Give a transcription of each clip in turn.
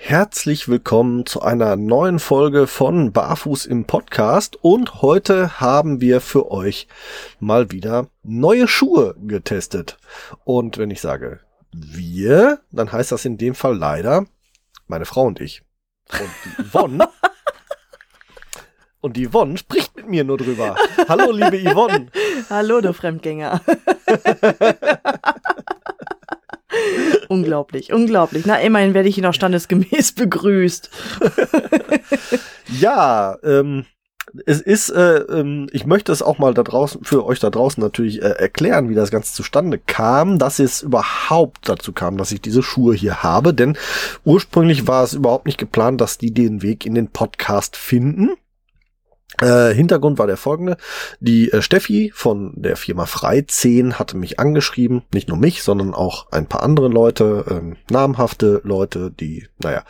herzlich willkommen zu einer neuen Folge von Barfuß im Podcast und heute haben wir für euch mal wieder neue Schuhe getestet. Und wenn ich sage wir, dann heißt das in dem Fall leider meine Frau und ich. Und die Yvonne Und die Yvonne spricht mit mir nur drüber. Hallo, liebe Yvonne. Hallo, du Fremdgänger. unglaublich, unglaublich. Na, immerhin werde ich hier noch standesgemäß begrüßt. ja, ähm, es ist, äh, ähm, ich möchte es auch mal da draußen, für euch da draußen natürlich äh, erklären, wie das Ganze zustande kam, dass es überhaupt dazu kam, dass ich diese Schuhe hier habe, denn ursprünglich war es überhaupt nicht geplant, dass die den Weg in den Podcast finden. Äh, Hintergrund war der folgende. Die äh, Steffi von der Firma Freizehn hatte mich angeschrieben. Nicht nur mich, sondern auch ein paar andere Leute, ähm, namhafte Leute, die, naja.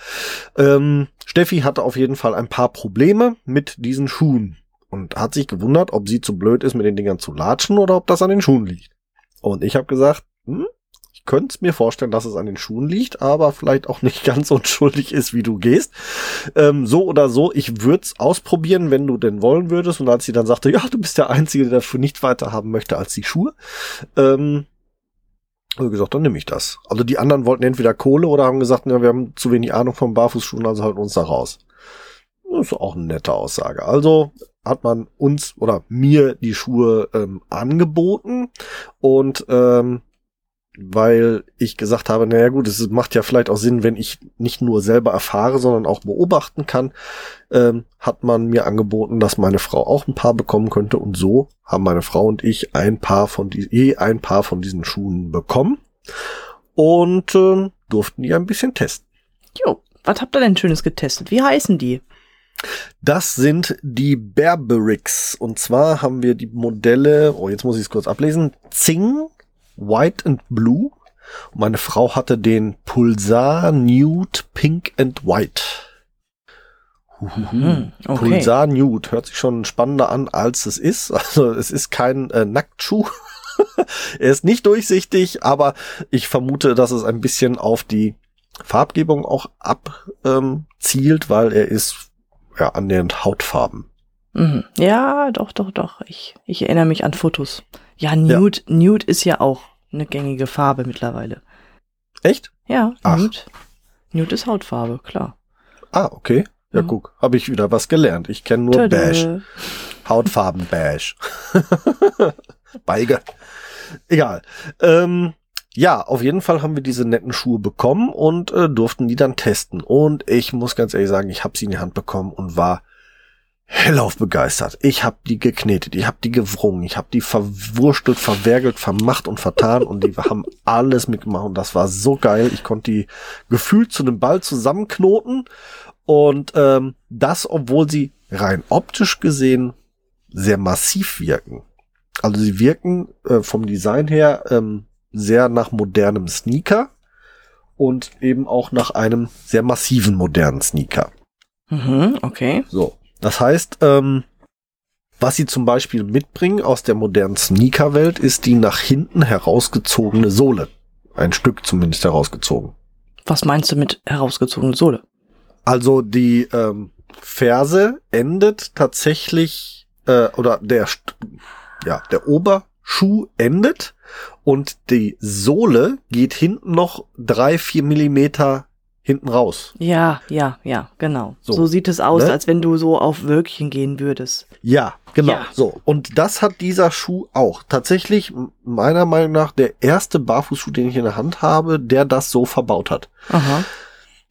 Ähm, Steffi hatte auf jeden Fall ein paar Probleme mit diesen Schuhen und hat sich gewundert, ob sie zu blöd ist, mit den Dingern zu latschen oder ob das an den Schuhen liegt. Und ich habe gesagt, hm, könnte mir vorstellen, dass es an den Schuhen liegt, aber vielleicht auch nicht ganz unschuldig ist, wie du gehst. Ähm, so oder so, ich würde es ausprobieren, wenn du denn wollen würdest. Und als sie dann sagte, ja, du bist der Einzige, der dafür nicht weiter haben möchte als die Schuhe, ähm, habe ich gesagt, dann nehme ich das. Also die anderen wollten entweder Kohle oder haben gesagt, ja, wir haben zu wenig Ahnung von Barfußschuhen, also halten uns da raus. Das ist auch eine nette Aussage. Also hat man uns oder mir die Schuhe ähm, angeboten und ähm, weil ich gesagt habe, naja gut, es macht ja vielleicht auch Sinn, wenn ich nicht nur selber erfahre, sondern auch beobachten kann, ähm, hat man mir angeboten, dass meine Frau auch ein paar bekommen könnte und so haben meine Frau und ich ein paar von die, je ein paar von diesen Schuhen bekommen und äh, durften die ein bisschen testen. Jo, was habt ihr denn Schönes getestet? Wie heißen die? Das sind die Berbericks. Und zwar haben wir die Modelle, oh, jetzt muss ich es kurz ablesen, Zing, White and Blue. Und meine Frau hatte den Pulsar Nude Pink and White. Mhm, okay. Pulsar Nude hört sich schon spannender an, als es ist. Also es ist kein äh, Nacktschuh. er ist nicht durchsichtig, aber ich vermute, dass es ein bisschen auf die Farbgebung auch abzielt, ähm, weil er ist ja annähernd Hautfarben. Mhm. Ja, doch, doch, doch. Ich, ich erinnere mich an Fotos. Ja, Nude, ja. Nude ist ja auch eine gängige Farbe mittlerweile. Echt? Ja, Ach. Nude. Nude ist Hautfarbe, klar. Ah, okay. Ja, ja. guck, habe ich wieder was gelernt. Ich kenne nur Tada. Beige. Hautfarben Beige. Beige. Egal. Ähm, ja, auf jeden Fall haben wir diese netten Schuhe bekommen und äh, durften die dann testen. Und ich muss ganz ehrlich sagen, ich habe sie in die Hand bekommen und war hellauf begeistert. Ich habe die geknetet, ich habe die gewrungen, ich habe die verwurstelt, verwergelt, vermacht und vertan und die haben alles mitgemacht und das war so geil. Ich konnte die gefühlt zu einem Ball zusammenknoten und ähm, das, obwohl sie rein optisch gesehen sehr massiv wirken. Also sie wirken äh, vom Design her ähm, sehr nach modernem Sneaker und eben auch nach einem sehr massiven modernen Sneaker. Mhm, okay. So. Das heißt, ähm, was sie zum Beispiel mitbringen aus der modernen Sneaker-Welt, ist die nach hinten herausgezogene Sohle. Ein Stück zumindest herausgezogen. Was meinst du mit herausgezogene Sohle? Also die ähm, Ferse endet tatsächlich, äh, oder der, ja, der Oberschuh endet und die Sohle geht hinten noch drei, vier Millimeter hinten raus. Ja, ja, ja, genau. So, so sieht es aus, ne? als wenn du so auf Wölkchen gehen würdest. Ja, genau. Ja. So. Und das hat dieser Schuh auch. Tatsächlich, meiner Meinung nach, der erste Barfußschuh, den ich in der Hand habe, der das so verbaut hat. Aha.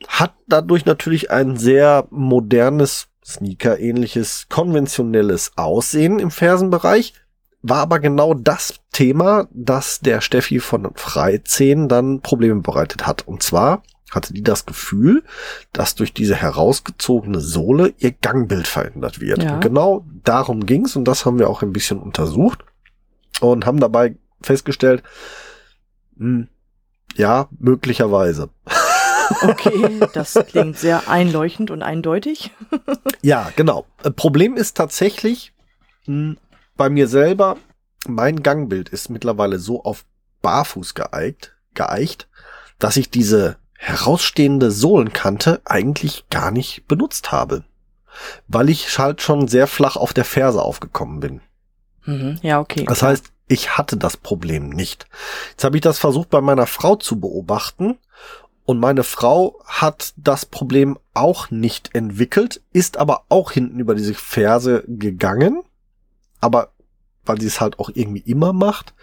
Hat dadurch natürlich ein sehr modernes, Sneaker-ähnliches, konventionelles Aussehen im Fersenbereich. War aber genau das Thema, das der Steffi von Freizehn dann Probleme bereitet hat. Und zwar hatte die das Gefühl, dass durch diese herausgezogene Sohle ihr Gangbild verändert wird. Ja. Und genau darum ging's und das haben wir auch ein bisschen untersucht. und haben dabei festgestellt, mh, ja, möglicherweise. Okay, das klingt sehr einleuchtend und eindeutig. ja, genau. Problem ist tatsächlich mh, bei mir selber, mein Gangbild ist mittlerweile so auf barfuß geeigt, geeicht, dass ich diese herausstehende Sohlenkante eigentlich gar nicht benutzt habe. Weil ich halt schon sehr flach auf der Ferse aufgekommen bin. Mhm, ja, okay. Das heißt, ich hatte das Problem nicht. Jetzt habe ich das versucht bei meiner Frau zu beobachten und meine Frau hat das Problem auch nicht entwickelt, ist aber auch hinten über diese Ferse gegangen, aber weil sie es halt auch irgendwie immer macht,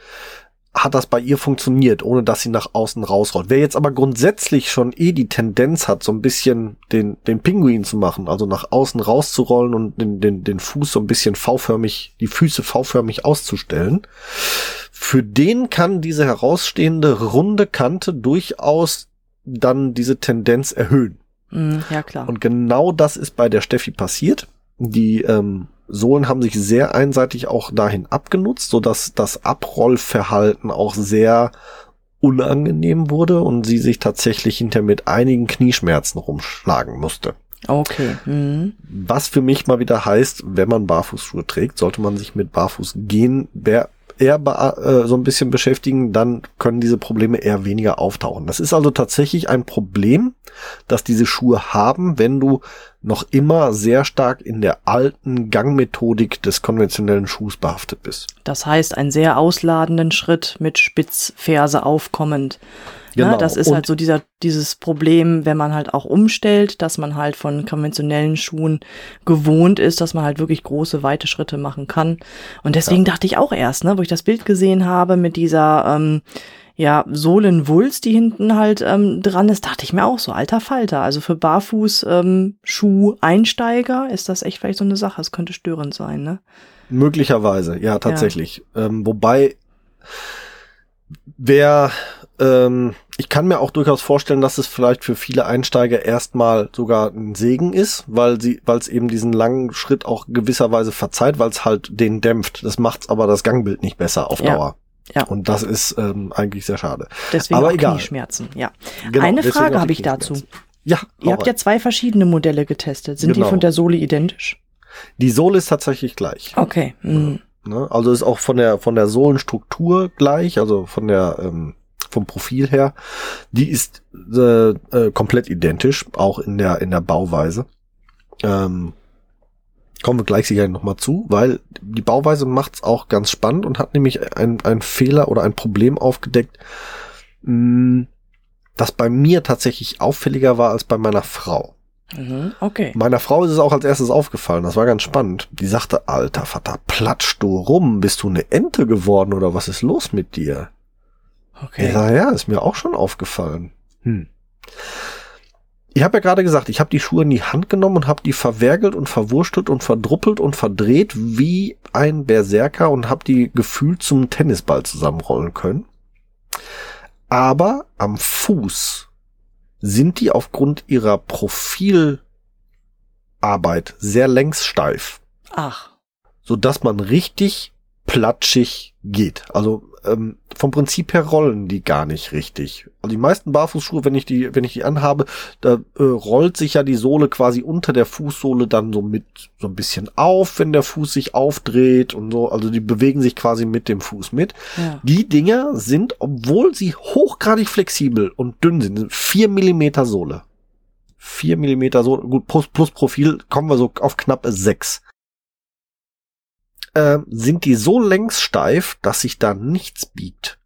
hat das bei ihr funktioniert, ohne dass sie nach außen rausrollt. Wer jetzt aber grundsätzlich schon eh die Tendenz hat, so ein bisschen den, den Pinguin zu machen, also nach außen rauszurollen und den, den, den Fuß so ein bisschen V-förmig, die Füße V-förmig auszustellen, für den kann diese herausstehende runde Kante durchaus dann diese Tendenz erhöhen. Mm, ja, klar. Und genau das ist bei der Steffi passiert. Die ähm, Sohlen haben sich sehr einseitig auch dahin abgenutzt, so dass das Abrollverhalten auch sehr unangenehm wurde und sie sich tatsächlich hinter mit einigen Knieschmerzen rumschlagen musste. Okay. Mhm. Was für mich mal wieder heißt, wenn man Barfußschuhe trägt, sollte man sich mit Barfußgehen eher äh, so ein bisschen beschäftigen, dann können diese Probleme eher weniger auftauchen. Das ist also tatsächlich ein Problem, dass diese Schuhe haben, wenn du noch immer sehr stark in der alten Gangmethodik des konventionellen Schuhs behaftet bist. Das heißt, einen sehr ausladenden Schritt mit Spitzferse aufkommend. Ne, genau. Ne, das ist und halt so dieser, dieses Problem, wenn man halt auch umstellt, dass man halt von konventionellen Schuhen gewohnt ist, dass man halt wirklich große, weite Schritte machen kann. Und deswegen ja. dachte ich auch erst, ne, wo ich das Bild gesehen habe mit dieser, ähm, ja, Sohlenwulst, die hinten halt ähm, dran ist, dachte ich mir auch so, alter Falter. Also für Barfuß-Schuh-Einsteiger ähm, ist das echt vielleicht so eine Sache. Es könnte störend sein, ne? Möglicherweise, ja, tatsächlich. Ja. Ähm, wobei, wer ähm, ich kann mir auch durchaus vorstellen, dass es vielleicht für viele Einsteiger erstmal sogar ein Segen ist, weil sie, weil es eben diesen langen Schritt auch gewisserweise verzeiht, weil es halt den dämpft. Das macht's aber das Gangbild nicht besser auf ja. Dauer. Ja. Und das ist ähm, eigentlich sehr schade. Deswegen aber auch egal. Knieschmerzen, ja. Genau, Eine Frage habe ich dazu. Ja. Ihr habt ja zwei verschiedene Modelle getestet. Sind Genau. die von der Sohle identisch? Die Sohle ist tatsächlich gleich. Okay. Mhm. Also ist auch von der von der Sohlenstruktur gleich, also von der ähm, vom Profil her. Die ist äh, äh, komplett identisch, auch in der in der Bauweise. Ähm, kommen wir gleich sicher noch mal zu, weil die Bauweise macht's auch ganz spannend und hat nämlich ein, ein Fehler oder ein Problem aufgedeckt, mh, das bei mir tatsächlich auffälliger war als bei meiner Frau. Mhm. Okay. Meiner Frau ist es auch als erstes aufgefallen. Das war ganz spannend. Die sagte, alter Vater, platsch du rum. Bist du eine Ente geworden oder was ist los mit dir? Okay. Ja, ja, ist mir auch schon aufgefallen. Hm. Ich habe ja gerade gesagt, ich habe die Schuhe in die Hand genommen und habe die verwergelt und verwurstelt und verdruppelt und verdreht wie ein Berserker und habe die gefühlt zum Tennisball zusammenrollen können. Aber am Fuß sind die aufgrund ihrer Profilarbeit sehr längssteif, Ach. so dass man richtig platschig geht. Also ähm, vom Prinzip her rollen die gar nicht richtig. Also die meisten Barfußschuhe, wenn ich die, wenn ich die anhabe, da äh, rollt sich ja die Sohle quasi unter der Fußsohle dann so mit so ein bisschen auf, wenn der Fuß sich aufdreht und so. Also die bewegen sich quasi mit dem Fuß mit. Ja. Die Dinger sind, obwohl sie hochgradig flexibel und dünn sind, sind vier Millimeter Sohle. Vier Millimeter Sohle, gut, plus, plus Profil kommen wir so auf knappe sechs äh, sind die so längssteif, dass sich da nichts biegt.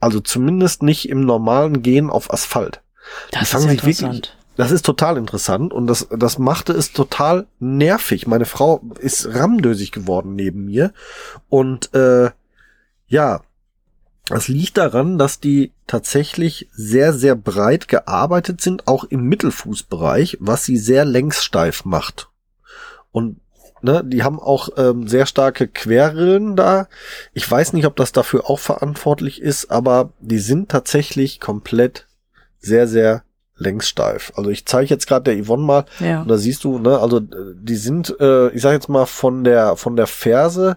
Also zumindest nicht im normalen Gehen auf Asphalt. Das Die ist sich wirklich- interessant. Das ist total interessant und das, das machte es total nervig. Meine Frau ist ramdösig geworden neben mir und äh, ja, das liegt daran, dass die tatsächlich sehr, sehr breit gearbeitet sind, auch im Mittelfußbereich, was sie sehr längssteif macht. Und ne, die haben auch ähm, sehr starke Querrillen da. Ich weiß nicht, ob das dafür auch verantwortlich ist, aber die sind tatsächlich komplett sehr, sehr längssteif. Also ich zeige jetzt gerade der Yvonne mal, Ja. und da siehst du, ne, also äh, die sind, äh, ich sag jetzt mal von der von der Ferse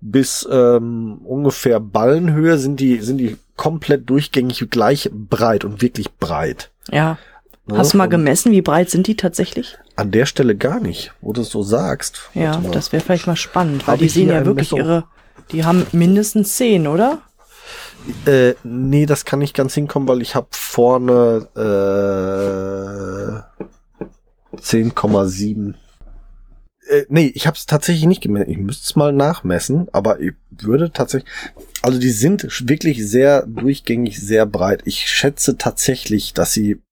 bis ähm, ungefähr Ballenhöhe sind die, sind die komplett durchgängig gleich breit und wirklich breit. Ja. Ne? Hast du mal gemessen, wie breit sind die tatsächlich? An der Stelle gar nicht, wo du es so sagst. Ja, das wäre vielleicht mal spannend, weil die sehen ja wirklich Messung? ihre, die haben mindestens zehn, oder? Äh, nee, das kann nicht ganz hinkommen, weil ich habe vorne äh, 10,7. Äh, nee, ich habe es tatsächlich nicht gemessen. Ich müsste es mal nachmessen, aber ich würde tatsächlich. Also die sind wirklich sehr durchgängig, sehr breit. Ich schätze tatsächlich, dass sie.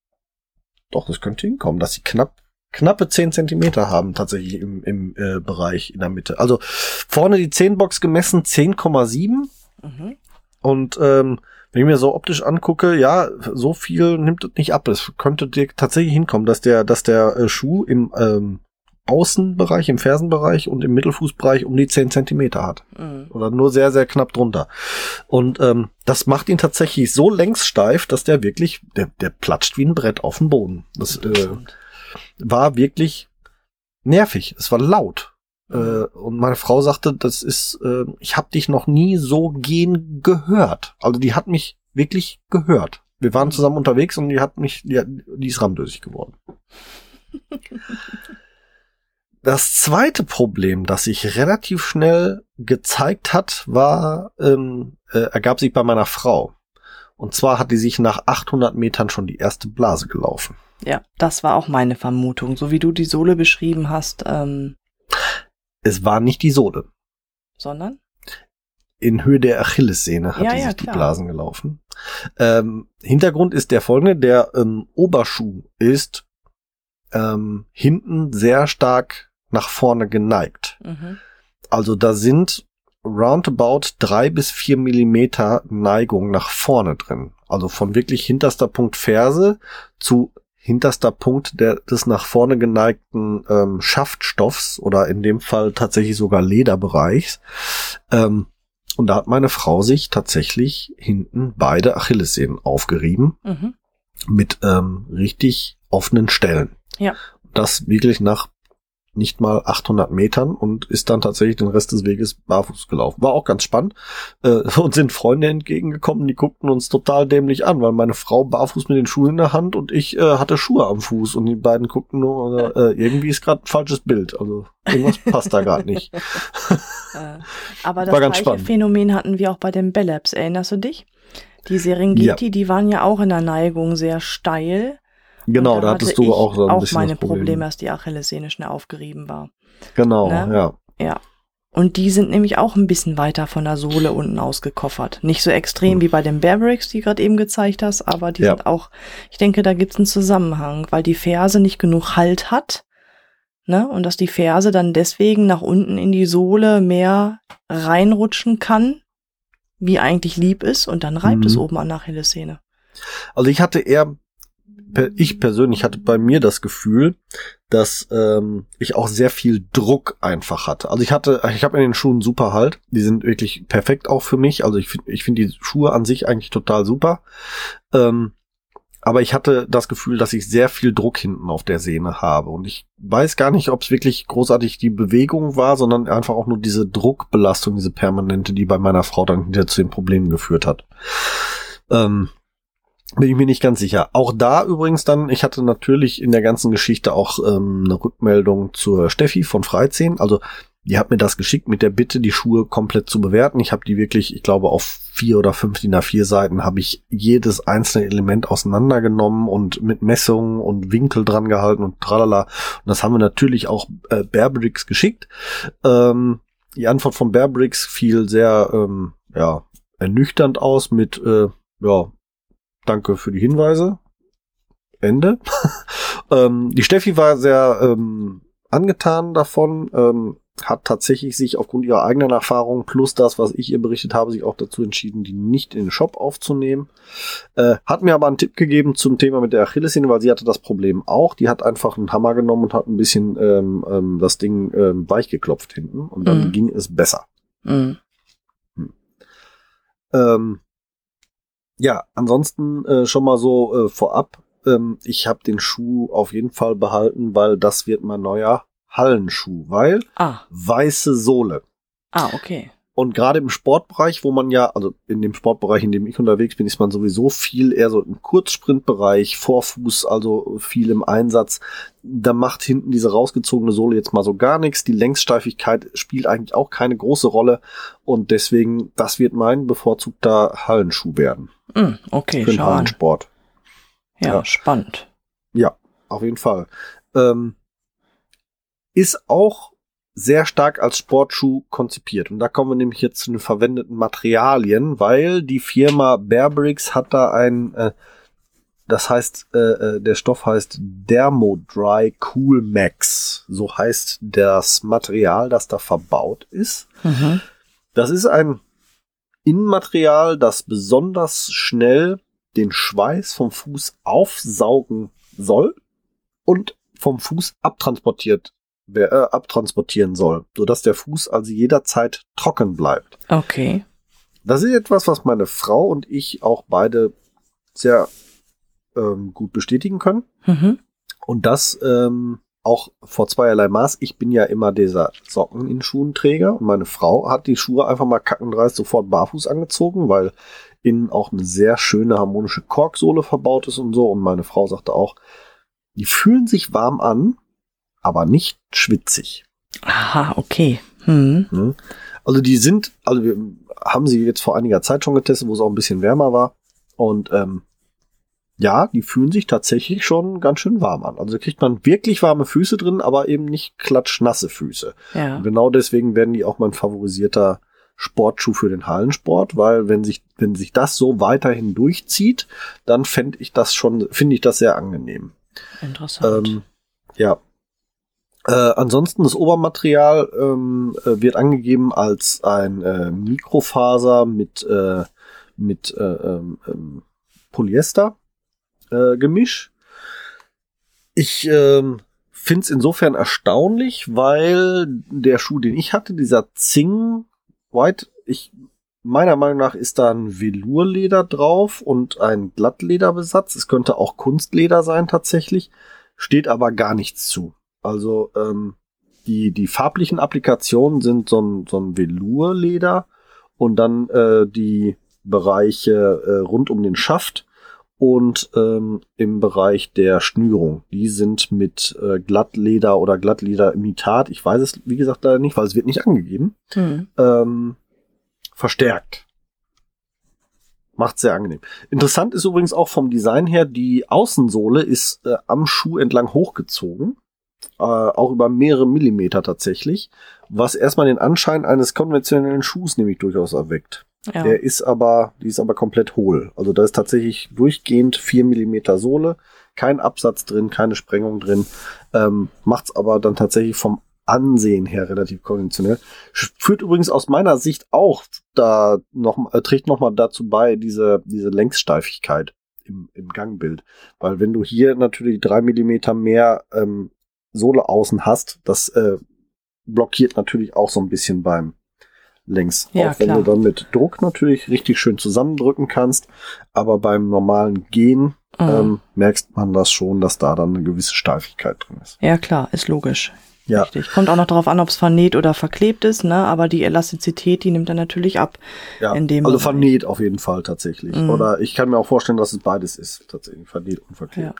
Doch, das könnte hinkommen, dass sie knapp knappe 10 Zentimeter haben tatsächlich im, im äh, Bereich in der Mitte. Also vorne die 10 Box gemessen 10,7. Mhm. Und ähm, wenn ich mir so optisch angucke, ja, so viel nimmt es nicht ab. Es könnte dir tatsächlich hinkommen, dass der, dass der äh, Schuh im ähm, Außenbereich, im Fersenbereich und im Mittelfußbereich um die 10 Zentimeter hat. Mhm. Oder nur sehr, sehr knapp drunter. Und ähm, das macht ihn tatsächlich so längssteif, dass der wirklich, der, der platscht wie ein Brett auf den Boden. Das äh, war wirklich nervig. Es war laut. Äh, und meine Frau sagte, das ist, äh, ich habe dich noch nie so gehen gehört. Also die hat mich wirklich gehört. Wir waren mhm. zusammen unterwegs und die hat mich, die, die ist ramdösig geworden. Das zweite Problem, das sich relativ schnell gezeigt hat, war, ähm, äh, ergab sich bei meiner Frau. Und zwar hat die sich nach 800 Metern schon die erste Blase gelaufen. Ja, das war auch meine Vermutung. So wie du die Sohle beschrieben hast. Ähm es war nicht die Sohle. Sondern? In Höhe der Achillessehne hat ja, ja, sich die Blasen gelaufen. Ähm, Hintergrund ist der folgende. Der ähm, Oberschuh ist ähm, hinten sehr stark nach vorne geneigt. Mhm. Also da sind roundabout drei bis vier Millimeter Neigung nach vorne drin. Also von wirklich hinterster Punkt Ferse zu hinterster Punkt der, des nach vorne geneigten ähm, Schaftstoffs oder in dem Fall tatsächlich sogar Lederbereichs. Ähm, und da hat meine Frau sich tatsächlich hinten beide Achillessehnen aufgerieben mhm. mit ähm, richtig offenen Stellen. Ja. Das wirklich nach nicht mal 800 Metern und ist dann tatsächlich den Rest des Weges barfuß gelaufen. War auch ganz spannend. Äh, und sind Freunde entgegengekommen, die guckten uns total dämlich an, weil meine Frau barfuß mit den Schuhen in der Hand und ich äh, hatte Schuhe am Fuß und die beiden guckten nur, äh, irgendwie ist gerade ein falsches Bild. Also irgendwas passt da gerade nicht. Äh, aber das gleiche spannend. Phänomen hatten wir auch bei den Bellabs. Erinnerst du dich? Die Serengeti, ja. die waren ja auch in der Neigung sehr steil. Genau, da, hattest du auch so ein auch bisschen meine Problem. Probleme, dass die Achillessehne schnell aufgerieben war. Genau, ne? ja. Ja. Und die sind nämlich auch ein bisschen weiter von der Sohle unten ausgekoffert. Nicht so extrem hm. wie bei den Bearbricks, die gerade eben gezeigt hast, aber die ja. sind auch, ich denke, da gibt es einen Zusammenhang, weil die Ferse nicht genug Halt hat. Ne? Und dass die Ferse dann deswegen nach unten in die Sohle mehr reinrutschen kann, wie eigentlich lieb ist, und dann reibt mhm. es oben an der Achillessehne. Also ich hatte eher ich persönlich hatte bei mir das Gefühl, dass ähm, ich auch sehr viel Druck einfach hatte. Also ich hatte, ich habe in den Schuhen super Halt. Die sind wirklich perfekt auch für mich. Also ich finde, ich finde die Schuhe an sich eigentlich total super. Ähm, aber ich hatte das Gefühl, dass ich sehr viel Druck hinten auf der Sehne habe. Und ich weiß gar nicht, ob es wirklich großartig die Bewegung war, sondern einfach auch nur diese Druckbelastung, diese permanente, die bei meiner Frau dann hinterher zu den Problemen geführt hat. Ähm, bin ich mir nicht ganz sicher. Auch da übrigens dann, ich hatte natürlich in der ganzen Geschichte auch ähm, eine Rückmeldung zur Steffi von Freizehn. Also die hat mir das geschickt mit der Bitte, die Schuhe komplett zu bewerten. Ich habe die wirklich, ich glaube, auf vier oder fünf DIN A4 Seiten habe ich jedes einzelne Element auseinandergenommen und mit Messungen und Winkel dran gehalten und tralala. Und das haben wir natürlich auch äh, Bearbricks geschickt. Ähm, die Antwort von Bearbricks fiel sehr, ähm, ja, ernüchternd aus mit, äh, ja, danke für die Hinweise. Ende. ähm, die Steffi war sehr ähm, angetan davon, ähm, hat tatsächlich sich aufgrund ihrer eigenen Erfahrung plus das, was ich ihr berichtet habe, sich auch dazu entschieden, die nicht in den Shop aufzunehmen. Äh, hat mir aber einen Tipp gegeben zum Thema mit der Achillessehne, weil sie hatte das Problem auch. Die hat einfach einen Hammer genommen und hat ein bisschen ähm, ähm, das Ding ähm, weich geklopft hinten und dann mhm. ging es besser. Mhm. Hm. Ähm, ja, ansonsten äh, schon mal so äh, vorab. Ähm, ich habe den Schuh auf jeden Fall behalten, weil das wird mein neuer Hallenschuh, weil ah. weiße Sohle. Ah, okay. Und gerade im Sportbereich, wo man ja, also in dem Sportbereich, in dem ich unterwegs bin, ist man sowieso viel eher so im Kurzsprintbereich, Vorfuß, also viel im Einsatz. Da macht hinten diese rausgezogene Sohle jetzt mal so gar nichts. Die Längssteifigkeit spielt eigentlich auch keine große Rolle. Und deswegen, das wird mein bevorzugter Hallenschuh werden. Mm, okay, Für den Hallensport. Ja, ja, spannend. Ja, auf jeden Fall. Ähm, ist auch sehr stark als Sportschuh konzipiert. Und da kommen wir nämlich jetzt zu den verwendeten Materialien, weil die Firma Bearbricks hat da ein, äh, das heißt, äh, äh der Stoff heißt Dermodry Cool Max. So heißt das Material, das da verbaut ist. Mhm. Das ist ein Innenmaterial, das besonders schnell den Schweiß vom Fuß aufsaugen soll und vom Fuß abtransportiert abtransportieren soll, sodass der Fuß also jederzeit trocken bleibt. Okay. Das ist etwas, was meine Frau und ich auch beide sehr ähm, gut bestätigen können. Mhm. Und das ähm, auch vor zweierlei Maß. Ich bin ja immer dieser Socken in Schuhenträger und meine Frau hat die Schuhe einfach mal kackendreist sofort barfuß angezogen, weil innen auch eine sehr schöne harmonische Korksohle verbaut ist und so. Und meine Frau sagte auch, die fühlen sich warm an, aber nicht schwitzig. Aha, okay. Hm. hm. Also die sind, also wir haben sie jetzt vor einiger Zeit schon getestet, wo es auch ein bisschen wärmer war. Und ähm, ja, die fühlen sich tatsächlich schon ganz schön warm an. Also kriegt man wirklich warme Füße drin, aber eben nicht klatschnasse Füße. Ja. Und genau deswegen werden die auch mein favorisierter Sportschuh für den Hallensport, weil wenn sich, wenn sich das so weiterhin durchzieht, dann fände ich das schon, finde ich das sehr angenehm. Interessant. Ähm, ja. Äh, ansonsten das Obermaterial ähm, äh, wird angegeben als ein äh, Mikrofaser mit äh, mit äh, ähm, ähm Polyester äh, Gemisch. Ich ähm, finde es insofern erstaunlich, weil der Schuh, den ich hatte, dieser Zing White, ich meiner Meinung nach ist da ein Velurleder drauf und ein Glattlederbesatz. Es könnte auch Kunstleder sein tatsächlich, steht aber gar nichts zu. Also ähm, die, die farblichen Applikationen sind so ein, so ein Velurleder und dann äh, die Bereiche äh, rund um den Schaft und ähm, im Bereich der Schnürung. Die sind mit äh, Glattleder oder Glattlederimitat, ich weiß es wie gesagt leider nicht, weil es wird nicht angegeben, hm. ähm, verstärkt. Macht sehr angenehm. Interessant ist übrigens auch vom Design her, die Außensohle ist äh, am Schuh entlang hochgezogen. Äh, auch über mehrere Millimeter tatsächlich, was erstmal den Anschein eines konventionellen Schuhs nämlich durchaus erweckt. Ja. Der ist aber, die ist aber komplett hohl. Also da ist tatsächlich durchgehend vier Millimeter Sohle, kein Absatz drin, keine Sprengung drin. Ähm, macht's aber dann tatsächlich vom Ansehen her relativ konventionell. Führt übrigens aus meiner Sicht auch da noch, äh, trägt nochmal dazu bei, diese, diese Längssteifigkeit im, im Gangbild. Weil wenn du hier natürlich drei Millimeter mehr ähm, Sohle außen hast, das äh, blockiert natürlich auch so ein bisschen beim längs. Ja, auch wenn klar. du dann mit Druck natürlich richtig schön zusammendrücken kannst. Aber beim normalen Gehen mhm. ähm, merkst man das schon, dass da dann eine gewisse Steifigkeit drin ist. Ja, klar, ist logisch. Ja. Richtig. Kommt auch noch darauf an, ob es vernäht oder verklebt ist, ne? Aber die Elastizität, die nimmt dann natürlich ab. Ja, in dem also Bereich. vernäht auf jeden Fall tatsächlich. Mhm. Oder ich kann mir auch vorstellen, dass es beides ist, tatsächlich vernäht und verklebt.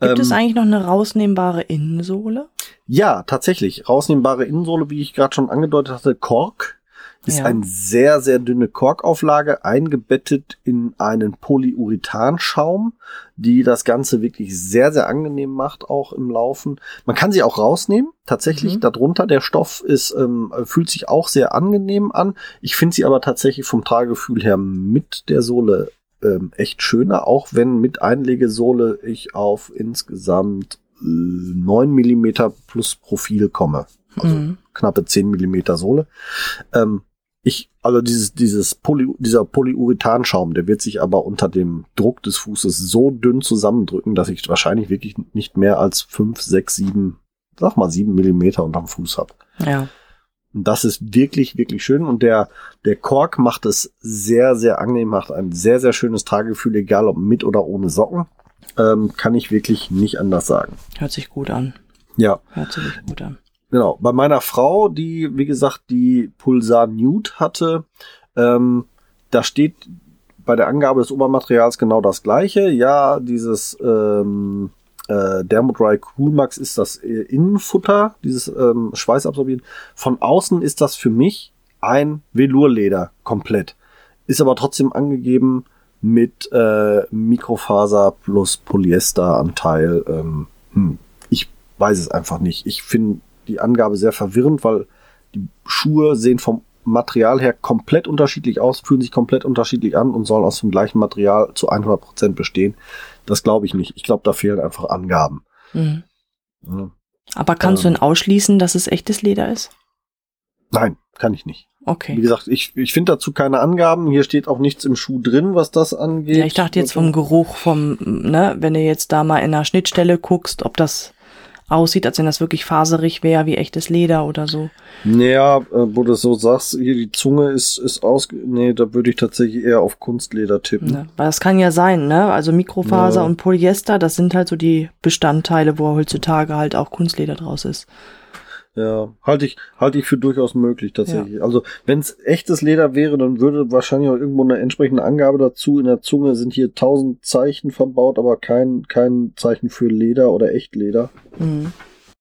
Ja. Gibt ähm, es eigentlich noch eine rausnehmbare Innensohle? Ja, tatsächlich. Rausnehmbare Innensohle, wie ich gerade schon angedeutet hatte, Kork ist ja. eine sehr, sehr dünne Korkauflage, eingebettet in einen Polyurethanschaum, die das Ganze wirklich sehr, sehr angenehm macht, auch im Laufen. Man kann sie auch rausnehmen, tatsächlich mhm. darunter. Der Stoff ist, ähm, fühlt sich auch sehr angenehm an. Ich finde sie aber tatsächlich vom Tragegefühl her mit der Sohle ähm, echt schöner, auch wenn mit Einlegesohle ich auf insgesamt äh, neun Millimeter plus Profil komme. Also mhm. knappe zehn Millimeter Sohle. Ähm, ich, also dieses, dieses Poly, dieser Polyurethanschaum, der wird sich aber unter dem Druck des Fußes so dünn zusammendrücken, dass ich wahrscheinlich wirklich nicht mehr als fünf, sechs, sieben, sag mal sieben Millimeter unterm Fuß habe. Ja. Und das ist wirklich, wirklich schön. Und der, der Kork macht es sehr, sehr angenehm, macht ein sehr, sehr schönes Tragegefühl, egal ob mit oder ohne Socken. Ähm, kann ich wirklich nicht anders sagen. Hört sich gut an. Ja. Hört sich gut an. Genau. Bei meiner Frau, die, wie gesagt, die Pulsar Nude hatte, ähm, da steht bei der Angabe des Obermaterials genau das gleiche. Ja, dieses ähm, äh, Dermodry Coolmax ist das äh, Innenfutter, dieses ähm, Schweißabsorbieren. Von außen ist das für mich ein Velurleder komplett. Ist aber trotzdem angegeben mit äh, Mikrofaser plus Polyesteranteil. Ähm, hm, ich weiß es einfach nicht. Ich finde die Angabe sehr verwirrend, weil die Schuhe sehen vom Material her komplett unterschiedlich aus, fühlen sich komplett unterschiedlich an und sollen aus dem gleichen Material zu 100 Prozent bestehen. Das glaube ich nicht. Ich glaube, da fehlen einfach Angaben. Mhm. Ja. Aber kannst ähm, du denn ausschließen, dass es echtes Leder ist? Nein, kann ich nicht. Okay. Wie gesagt, ich, ich finde dazu keine Angaben. Hier steht auch nichts im Schuh drin, was das angeht. Ja, ich dachte jetzt vom Geruch, vom, ne, wenn du jetzt da mal in einer Schnittstelle guckst, ob das aussieht, als wenn das wirklich faserig wäre, wie echtes Leder oder so. Naja, äh, wo du so sagst, hier die Zunge ist, ist aus, nee, da würde ich tatsächlich eher auf Kunstleder tippen. Ne, weil das kann ja sein, ne? Also Mikrofaser ja. und Polyester, das sind halt so die Bestandteile, wo heutzutage halt auch Kunstleder draus ist. Ja, halte ich, halte ich für durchaus möglich tatsächlich. Ja. Also wenn es echtes Leder wäre, dann würde wahrscheinlich auch irgendwo eine entsprechende Angabe dazu. In der Zunge sind hier tausend Zeichen verbaut, aber kein, kein Zeichen für Leder oder Echtleder. Mhm.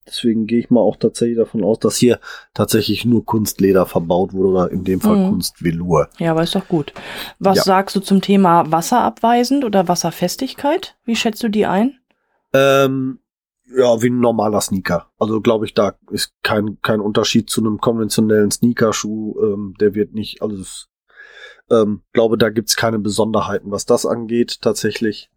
Deswegen gehe ich mal auch tatsächlich davon aus, dass hier tatsächlich nur Kunstleder verbaut wurde oder in dem Fall mhm. Kunstvelour. Ja, aber ist doch gut. Was ja. sagst du zum Thema wasserabweisend oder Wasserfestigkeit? Wie schätzt du die ein? Ähm, ja, wie ein normaler Sneaker. Also glaube ich, da ist kein, kein Unterschied zu einem konventionellen Sneakerschuh. Ähm, der wird nicht, also das, ähm, glaube, da gibt's keine Besonderheiten, was das angeht, tatsächlich.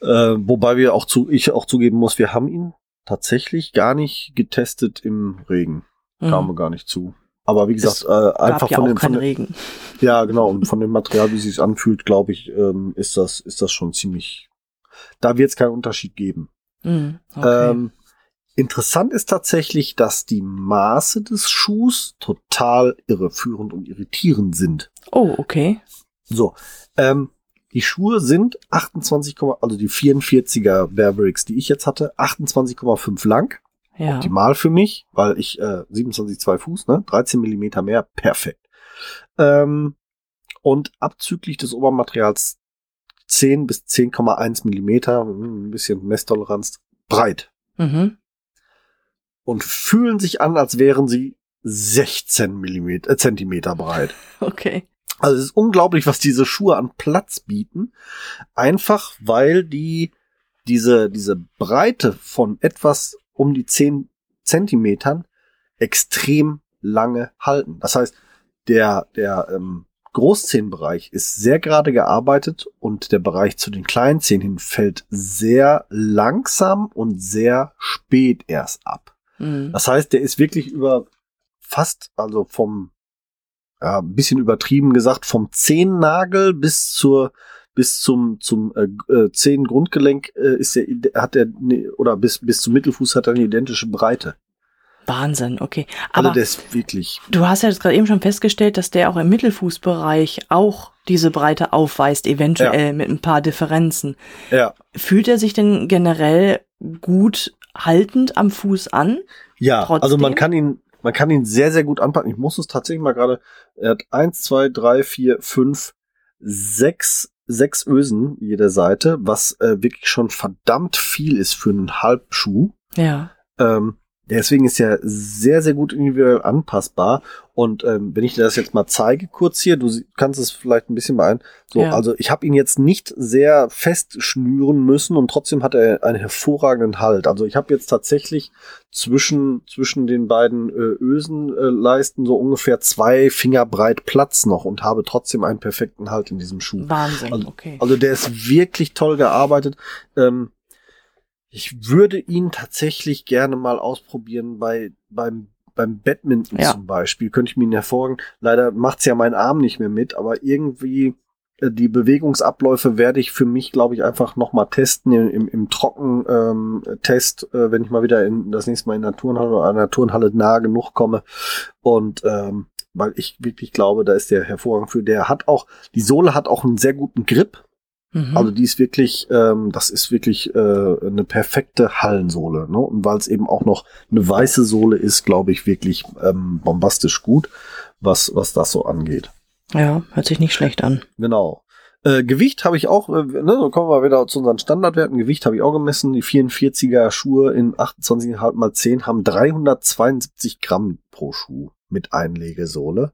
Äh, wobei wir auch zu, ich auch zugeben muss, wir haben ihn tatsächlich gar nicht getestet im Regen. Mhm. Kam gar nicht zu. Aber wie gesagt, äh, einfach ja von dem von Regen. Ja, genau. Und von dem Material, wie es sich anfühlt, glaube ich, ähm, ist das ist das schon ziemlich. Da wird es keinen Unterschied geben. Mhm, okay. ähm, interessant ist tatsächlich, dass die Maße des Schuhs total irreführend und irritierend sind. Oh, okay. So, ähm, die Schuhe sind 28, also die 44er Bearbricks, die ich jetzt hatte, 28,5 lang. Ja. Optimal für mich, weil ich äh, 27,2 Fuß, ne, 13 Millimeter mehr, perfekt. Ähm, und abzüglich des Obermaterials 10 bis 10,1 Millimeter, hm, ein bisschen Messtoleranz, breit. Mhm. Und fühlen sich an, als wären sie 16 Millimeter, äh, Zentimeter breit. Okay. Also es ist unglaublich, was diese Schuhe an Platz bieten. Einfach weil die diese, diese Breite von etwas um die 10 Zentimetern extrem lange halten. Das heißt, der, der ähm, Großzehenbereich ist sehr gerade gearbeitet und der Bereich zu den kleinen Zehen hin fällt sehr langsam und sehr spät erst ab. Mhm. Das heißt, der ist wirklich über fast, also vom, ja, ein bisschen übertrieben gesagt, vom Zehennagel bis zur bis zum zum äh, äh Zehengrundgelenk äh, ist der hat er ne, oder bis bis zum Mittelfuß hat er eine identische Breite. Wahnsinn, okay. Also Aber also das wirklich. Du hast ja gerade eben schon festgestellt, dass der auch im Mittelfußbereich auch diese Breite aufweist, eventuell ja. mit ein paar Differenzen. Ja. Fühlt er sich denn generell gut haltend am Fuß an? Ja, Trotzdem? also man kann ihn, man kann ihn sehr, sehr gut anpacken. Ich muss es tatsächlich mal gerade, er hat eins, zwei, drei, vier, fünf, sechs, sechs Ösen jede Seite, was äh, wirklich schon verdammt viel ist für einen Halbschuh. Ja. Ähm, Deswegen ist er sehr, sehr gut individuell anpassbar. Und ähm, wenn ich dir das jetzt mal zeige, kurz hier, du kannst es vielleicht ein bisschen beeilen. So, ja. also ich habe ihn jetzt nicht sehr fest schnüren müssen und trotzdem hat er einen hervorragenden Halt. Also ich habe jetzt tatsächlich zwischen zwischen den beiden äh, Ösenleisten äh, so ungefähr zwei Finger breit Platz noch und habe trotzdem einen perfekten Halt in diesem Schuh. Wahnsinn, also, okay. Also der ist wirklich toll gearbeitet. Ähm, ich würde ihn tatsächlich gerne mal ausprobieren bei beim beim Badminton ja. zum Beispiel. Könnte ich mir ihn hervorragend. Leider macht's ja mein Arm nicht mehr mit, aber irgendwie äh, die Bewegungsabläufe werde ich für mich, glaube ich, einfach noch mal testen im, im, im Trockentest, ähm, äh, wenn ich mal wieder in das nächste Mal in der Turnhalle oder einer Turnhalle nahe genug komme. Und ähm, weil ich wirklich glaube, da ist der hervorragend für. Der hat auch, die Sohle hat auch einen sehr guten Grip. Mhm. Also die ist wirklich, ähm, das ist wirklich äh, eine perfekte Hallensohle. Ne? Und weil es eben auch noch eine weiße Sohle ist, glaube ich, wirklich ähm, bombastisch gut, was, was das so angeht. Ja, hört sich nicht schlecht an. Genau. Äh, Gewicht habe ich auch, äh, ne, so kommen wir wieder zu unseren Standardwerten. Gewicht habe ich auch gemessen. Die 44er Schuhe in 28,5 mal 10 haben 372 Gramm pro Schuh mit Einlegesohle.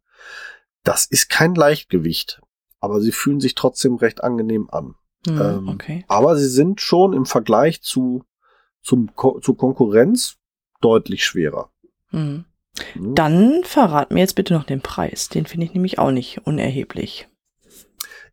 Das ist kein Leichtgewicht, aber sie fühlen sich trotzdem recht angenehm an. Hm, ähm, okay. Aber sie sind schon im Vergleich zu, zum, Ko zur Konkurrenz deutlich schwerer. Hm. Hm. Dann verrat mir jetzt bitte noch den Preis. Den finde ich nämlich auch nicht unerheblich.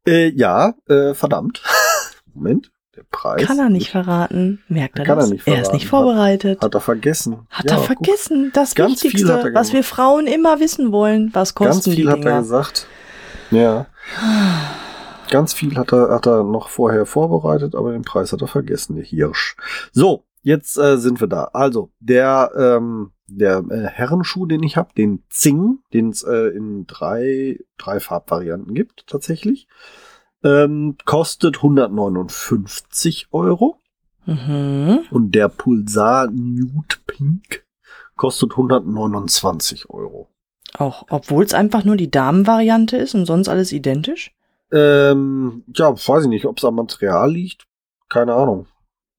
Äh, ja, äh, verdammt. Moment. Der Preis. Kann er nicht verraten. Merkt er kann das? Er, nicht verraten. er ist nicht vorbereitet. Hat, hat er vergessen. Hat ja, er vergessen. Guck, das Wichtigste, was wir Frauen immer wissen wollen. Was kosten Ganz viel die hat Dinger? er gesagt. Ja. Ganz viel hat er, hat er noch vorher vorbereitet, aber den Preis hat er vergessen, der Hirsch. So, jetzt äh, sind wir da. Also, der, ähm, der äh, Herrenschuh, den ich habe, den Zing, den es äh, in drei, drei Farbvarianten gibt, tatsächlich. Ähm, kostet 159 Euro. Mhm. Und der Pulsar Nude Pink kostet 129 Euro. Auch, obwohl es einfach nur die Damenvariante ist und sonst alles identisch? Ähm, ja, weiß ich nicht, ob es am Material liegt. Keine Ahnung.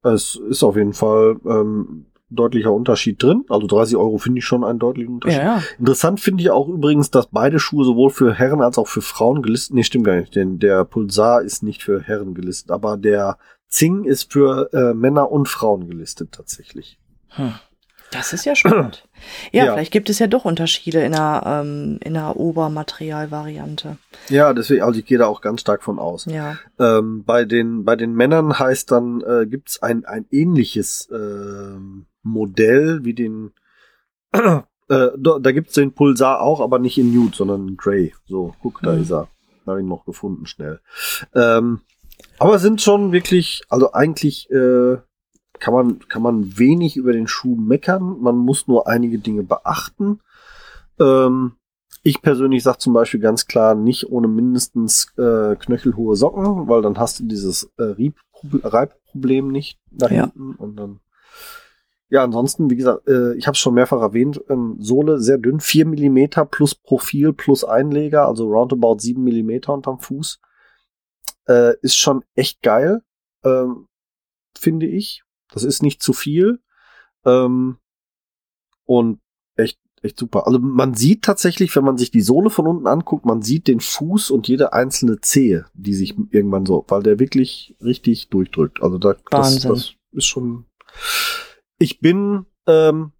Es ist auf jeden Fall ähm, deutlicher Unterschied drin. Also 30 Euro finde ich schon einen deutlichen Unterschied. Ja, ja. Interessant finde ich auch übrigens, dass beide Schuhe sowohl für Herren als auch für Frauen gelistet. Nee, stimmt gar nicht, denn der Pulsar ist nicht für Herren gelistet, aber der Zing ist für äh, Männer und Frauen gelistet tatsächlich. Hm. Das ist ja spannend. ja, ja, vielleicht gibt es ja doch Unterschiede in der, ähm, in der Obermaterialvariante. Ja, deswegen, also ich gehe da auch ganz stark von aus. Ja. Ähm, bei den bei den Männern heißt dann äh, gibt es ein ein ähnliches äh, Modell wie den äh, da, da gibt es den Pulsar auch, aber nicht in Nude, sondern in Grey. So, guck, da mhm. ist er. Habe ich noch gefunden schnell. Ähm, aber sind schon wirklich, also eigentlich äh, kann man, kann man wenig über den Schuh meckern. Man muss nur einige Dinge beachten. Ähm, ich persönlich sage zum Beispiel ganz klar, nicht ohne mindestens äh, knöchelhohe Socken, weil dann hast du dieses äh, Reibproblem nicht da Ja. hinten und dann ja, ansonsten, wie gesagt, äh, ich habe es schon mehrfach erwähnt, ähm, Sohle sehr dünn, 4 Millimeter plus Profil plus Einleger, also roundabout 7 Millimeter unterm Fuß. Äh, ist schon echt geil, ähm, finde ich. Das ist nicht zu viel. Ähm, und echt, echt super. Also man sieht tatsächlich, wenn man sich die Sohle von unten anguckt, man sieht den Fuß und jede einzelne Zehe, die sich irgendwann so, weil der wirklich richtig durchdrückt. Also da, das, Wahnsinn. das ist schon. Ich bin ähm,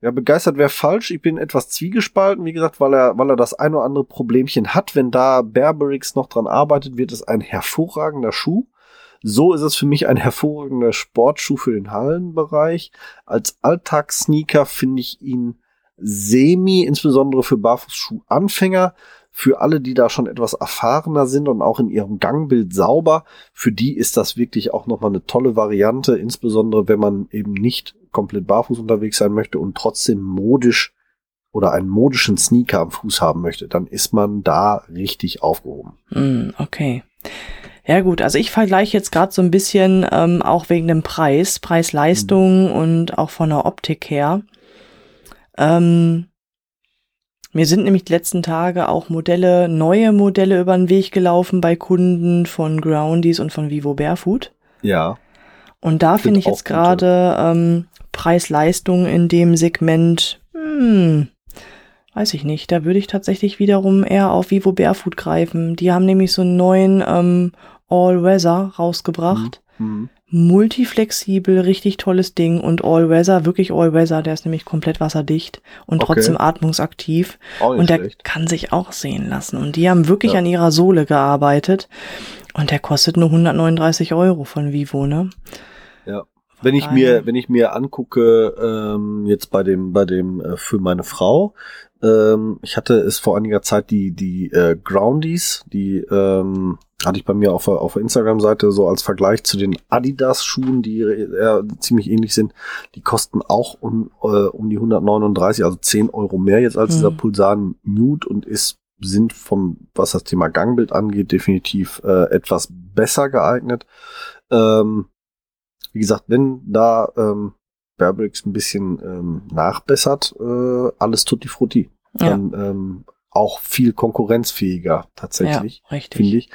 ja begeistert wäre falsch. Ich bin etwas zwiegespalten, wie gesagt, weil er, weil er das ein oder andere Problemchen hat. Wenn da Berberix noch dran arbeitet, wird es ein hervorragender Schuh. So ist es für mich ein hervorragender Sportschuh für den Hallenbereich. Als Alltagssneaker finde ich ihn semi, insbesondere für Barfußschuh-Anfänger. Für alle, die da schon etwas erfahrener sind und auch in ihrem Gangbild sauber, für die ist das wirklich auch nochmal eine tolle Variante, insbesondere wenn man eben nicht komplett barfuß unterwegs sein möchte und trotzdem modisch oder einen modischen Sneaker am Fuß haben möchte, dann ist man da richtig aufgehoben. Hm, okay. Ja gut, also ich vergleiche jetzt gerade so ein bisschen ähm, auch wegen dem Preis, Preis-Leistung und auch von der Optik her. Ähm, mir sind nämlich die letzten Tage auch Modelle, neue Modelle über den Weg gelaufen bei Kunden von Groundies und von Vivo Barefoot. Ja. Und da finde ich jetzt gerade ähm, Preis-Leistung in dem Segment, hm, weiß ich nicht, da würde ich tatsächlich wiederum eher auf Vivo Barefoot greifen. Die haben nämlich so einen neuen ähm, All-Weather rausgebracht. Mhm. Multiflexibel, richtig tolles Ding und All-Weather, wirklich All-Weather, der ist nämlich komplett wasserdicht und Okay. trotzdem atmungsaktiv. Und der schlecht. kann sich auch sehen lassen. Und die haben wirklich Ja. an ihrer Sohle gearbeitet. Und der kostet nur 139 Euro von Vivo, ne? Wenn ich mir, wenn ich mir angucke, ähm, jetzt bei dem, bei dem äh, für meine Frau, ähm, ich hatte es vor einiger Zeit die, die äh, Groundies, die ähm, hatte ich bei mir auf der, auf der Instagram-Seite so als Vergleich zu den Adidas-Schuhen, die äh, ziemlich ähnlich sind. Die kosten auch um, äh, um die 139, also 10 Euro mehr jetzt als Mhm. dieser Pulsar Nude und ist sind vom, was das Thema Gangbild angeht, definitiv äh, etwas besser geeignet. Ähm, wie gesagt, wenn da ähm, Bearbricks ein bisschen ähm, nachbessert, äh, alles tutti frutti. Dann ja. ähm, auch viel konkurrenzfähiger tatsächlich, ja, finde ich.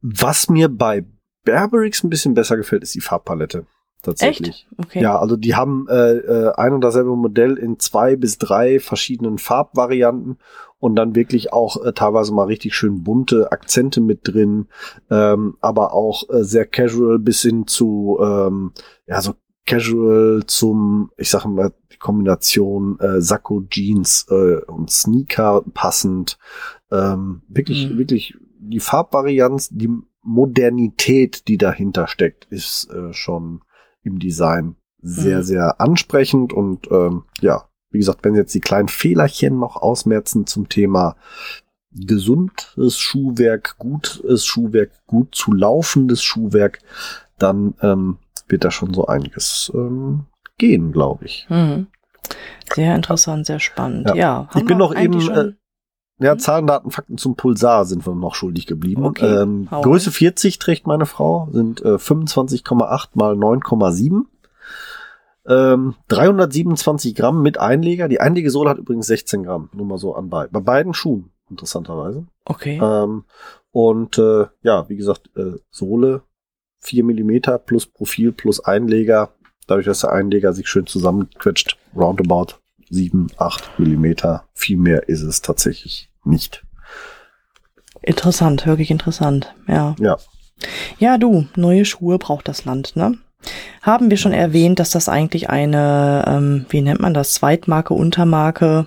Was mir bei Berberix ein bisschen besser gefällt, ist die Farbpalette. Tatsächlich. Echt? Okay. Ja, also die haben äh, äh, ein und dasselbe Modell in zwei bis drei verschiedenen Farbvarianten und dann wirklich auch äh, teilweise mal richtig schön bunte Akzente mit drin, ähm, aber auch äh, sehr casual bis hin zu ähm, ja so casual zum, ich sag mal, die Kombination äh, Sakko, Jeans äh, und Sneaker passend. Ähm, wirklich, mhm. wirklich die Farbvarianz, die Modernität, die dahinter steckt, ist äh, schon im Design sehr, mhm. sehr ansprechend und ähm, ja, wie gesagt, wenn jetzt die kleinen Fehlerchen noch ausmerzen zum Thema gesundes Schuhwerk, gutes Schuhwerk, gut zu laufendes Schuhwerk, dann ähm, wird da schon so einiges ähm, gehen, glaube ich. Mhm. Sehr interessant, sehr spannend. Ja, ja ich bin noch eben, äh, ja, hm? Zahlen, Daten, Fakten zum Pulsar sind wir noch schuldig geblieben. Okay, ähm, Größe 40 trägt meine Frau, sind äh, 25,8 mal 9,7. Ähm, 327 Gramm mit Einleger. Die Einlegesohle hat übrigens 16 Gramm, nur mal so anbei. Bei beiden Schuhen, interessanterweise. Okay. Ähm, und äh, ja, wie gesagt, äh, Sohle 4 Millimeter plus Profil plus Einleger. Dadurch, dass der Einleger sich schön zusammenquetscht, roundabout 7, 8 Millimeter. Viel mehr ist es tatsächlich nicht. Interessant, wirklich interessant, ja. Ja. Ja, du, neue Schuhe braucht das Land, ne? Haben wir schon erwähnt, dass das eigentlich eine, ähm, wie nennt man das, Zweitmarke, Untermarke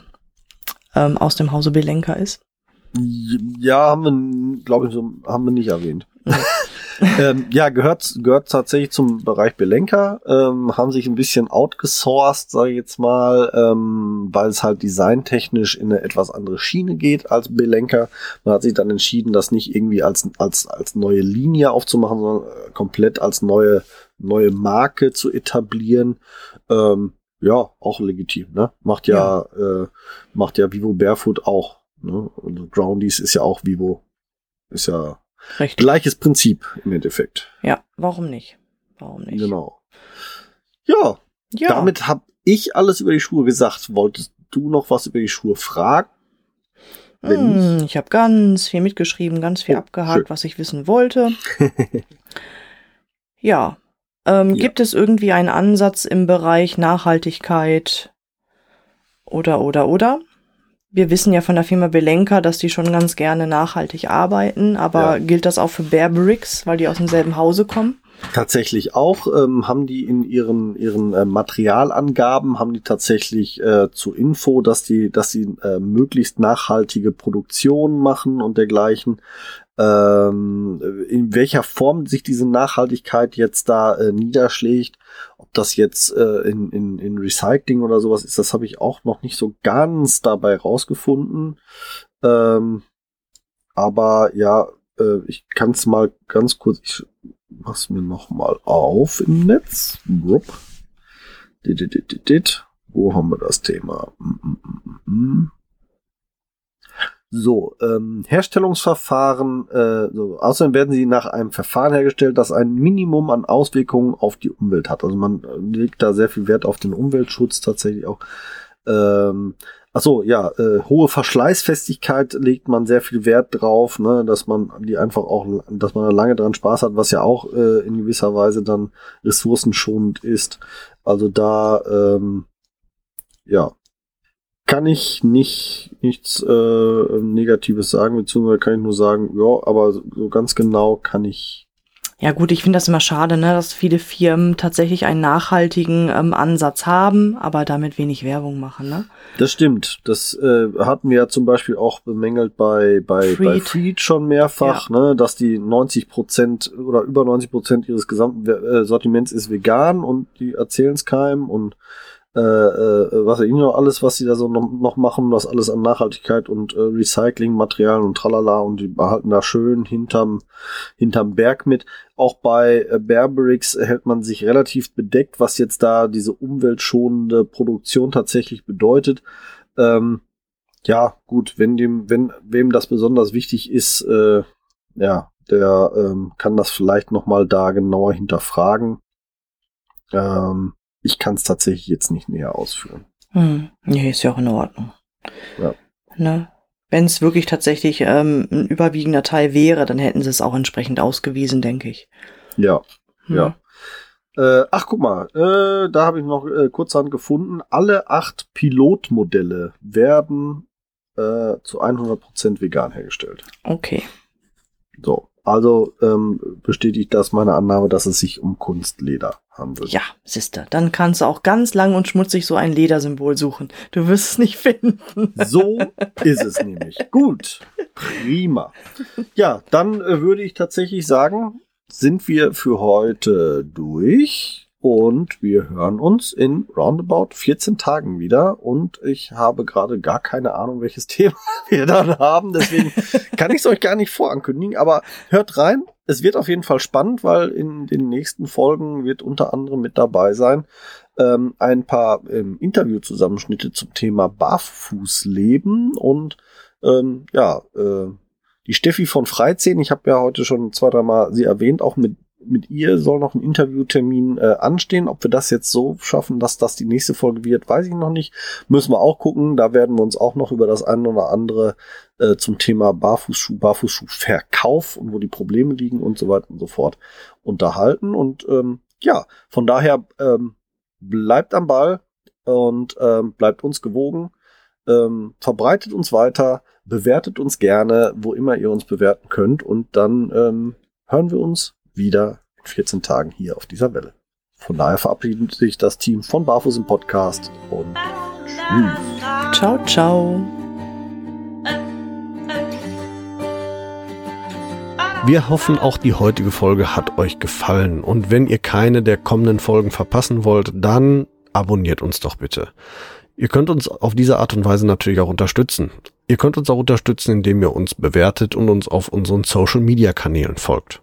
ähm, aus dem Hause Belenka ist? Ja, haben wir, glaube ich, haben wir nicht erwähnt. Ähm, ja, gehört, gehört tatsächlich zum Bereich Belenker, ähm, haben sich ein bisschen outgesourced, sage ich jetzt mal, ähm, weil es halt designtechnisch in eine etwas andere Schiene geht als Belenker. Man hat sich dann entschieden, das nicht irgendwie als, als, als neue Linie aufzumachen, sondern äh, komplett als neue, neue Marke zu etablieren. Ähm, ja, auch legitim, ne? Macht ja, ja. Äh, macht ja Vivo Barefoot auch. Ne? Und Groundies ist ja auch Vivo. Ist ja Richtig. Gleiches Prinzip im Endeffekt. Ja, warum nicht? Warum nicht? Genau. Ja, ja. damit habe ich alles über die Schuhe gesagt. Wolltest du noch was über die Schuhe fragen? Hm, ich habe ganz viel mitgeschrieben, ganz viel oh, abgehakt, schön. was ich wissen wollte. ja. Ähm, ja. Gibt es irgendwie einen Ansatz im Bereich Nachhaltigkeit oder oder oder? Wir wissen ja von der Firma Belenka, dass die schon ganz gerne nachhaltig arbeiten, aber ja. gilt das auch für Bearbricks, weil die aus demselben Hause kommen? Tatsächlich auch, ähm, haben die in ihren, ihren äh, Materialangaben, haben die tatsächlich äh, zur Info, dass die, dass sie äh, möglichst nachhaltige Produktion machen und dergleichen. Ähm, in welcher Form sich diese Nachhaltigkeit jetzt da äh, niederschlägt, ob das jetzt äh, in, in, in Recycling oder sowas ist, das habe ich auch noch nicht so ganz dabei rausgefunden. Ähm, aber ja, äh, ich kann es mal ganz kurz, ich mach's mir noch mal auf im Netz. Wo haben wir das Thema? Mm, mm, mm, so, ähm, Herstellungsverfahren, äh, so, außerdem werden sie nach einem Verfahren hergestellt, das ein Minimum an Auswirkungen auf die Umwelt hat. Also man legt da sehr viel Wert auf den Umweltschutz tatsächlich auch. Ähm, Ach so, ja, äh, hohe Verschleißfestigkeit legt man sehr viel Wert drauf, ne, dass man die einfach auch, dass man da lange dran Spaß hat, was ja auch äh, in gewisser Weise dann ressourcenschonend ist. Also da, ähm, ja, kann ich nicht nichts äh, Negatives sagen, beziehungsweise kann ich nur sagen, ja, aber so ganz genau kann ich ja gut, ich finde das immer schade, ne, dass viele Firmen tatsächlich einen nachhaltigen ähm, Ansatz haben, aber damit wenig Werbung machen. Ne? Das stimmt. Das äh, hatten wir ja zum Beispiel auch bemängelt bei bei Freed, bei Freed schon mehrfach, ja. ne, dass die 90 Prozent oder über 90 Prozent ihres gesamten äh, Sortiments ist vegan und die erzählen es keinem und äh, äh, was ich noch alles, was sie da so noch, noch machen, das alles an Nachhaltigkeit und äh, Recyclingmaterialien und tralala und die behalten da schön hinterm, hinterm Berg mit. Auch bei äh, Bearbricks hält man sich relativ bedeckt, was jetzt da diese umweltschonende Produktion tatsächlich bedeutet. Ähm, ja, gut, wenn dem, wenn wem das besonders wichtig ist, äh, ja, der ähm, kann das vielleicht noch mal da genauer hinterfragen. Ähm, ich kann es tatsächlich jetzt nicht näher ausführen. Hm. Nee, ist ja auch in Ordnung. Ja. Ne? Wenn es wirklich tatsächlich ähm, ein überwiegender Teil wäre, dann hätten sie es auch entsprechend ausgewiesen, denke ich. Ja, hm. ja. Äh, ach, guck mal, äh, da habe ich noch äh, kurzhand gefunden. Alle acht Pilotmodelle werden äh, zu 100% vegan hergestellt. Okay. So, also ähm, bestätigt das meine Annahme, dass es sich um Kunstleder handelt. Ja, siehste, dann kannst du auch ganz lang und schmutzig so ein Ledersymbol suchen. Du wirst es nicht finden. So ist es nämlich. Gut, prima. Ja, dann äh, würde ich tatsächlich sagen, sind wir für heute durch. Und wir hören uns in roundabout 14 Tagen wieder. Und ich habe gerade gar keine Ahnung, welches Thema wir dann haben. Deswegen kann ich es euch gar nicht vorankündigen. Aber hört rein. Es wird auf jeden Fall spannend, weil in den nächsten Folgen wird unter anderem mit dabei sein ähm, ein paar ähm, Interviewzusammenschnitte zum Thema Barfußleben und ähm, ja, äh, die Steffi von Freizehn, ich habe ja heute schon zwei, dreimal sie erwähnt, auch mit mit ihr soll noch ein Interviewtermin äh, anstehen. Ob wir das jetzt so schaffen, dass das die nächste Folge wird, weiß ich noch nicht. Müssen wir auch gucken. Da werden wir uns auch noch über das eine oder andere äh, zum Thema Barfußschuh, Barfußschuhverkauf und wo die Probleme liegen und so weiter und so fort unterhalten. Und ähm, ja, von daher ähm, bleibt am Ball und ähm, bleibt uns gewogen. Ähm, verbreitet uns weiter, bewertet uns gerne, wo immer ihr uns bewerten könnt und dann ähm, hören wir uns wieder in 14 Tagen hier auf dieser Welle. Von daher verabschiedet sich das Team von Barfuß im Podcast und tschüss. Ciao, ciao. Wir hoffen, auch die heutige Folge hat euch gefallen. Und wenn ihr keine der kommenden Folgen verpassen wollt, dann abonniert uns doch bitte. Ihr könnt uns auf diese Art und Weise natürlich auch unterstützen. Ihr könnt uns auch unterstützen, indem ihr uns bewertet und uns auf unseren Social-Media-Kanälen folgt.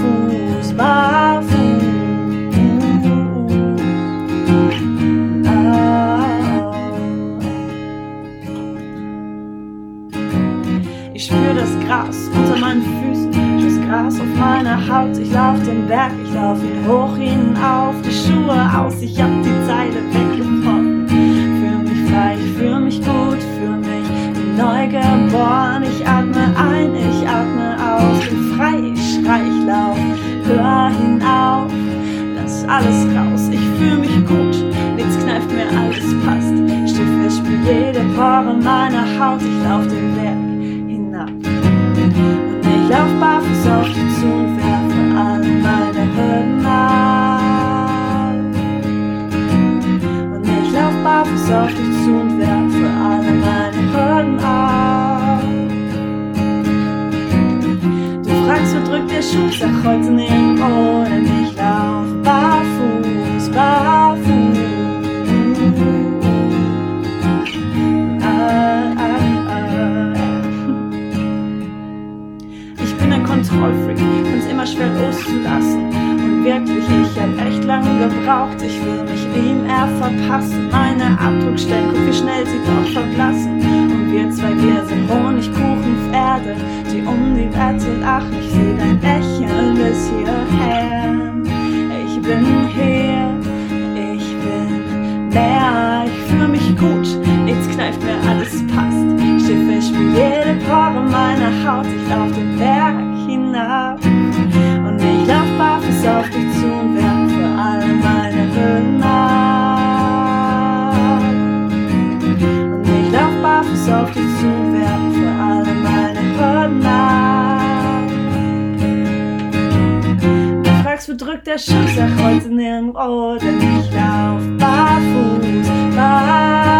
lange gebraucht, ich will mich ihm eher verpassen. Meine Abdruckstellen, guck wie schnell sie doch verblassen. Und wir zwei, wir sind Honigkuchenpferde, die um die Wette lachen. Ich seh dein Lächeln bis hierher. Ich bin hier, ich bin näher, ich fühle mich gut, nichts kneift mir, alles passt. Schiffe, ich spür jede Pore meiner Haut, ich lauf den Berg hinab. Und ich lauf barfuß auf dich zu und werf all meine Hörner. Und nicht auf Barfuß auf dich zu werfen für alle meine Hörner. Du fragst, wo drückt der Schuss? Er kreuzt nirgendwo, denn nicht auf barfuß, barfuß.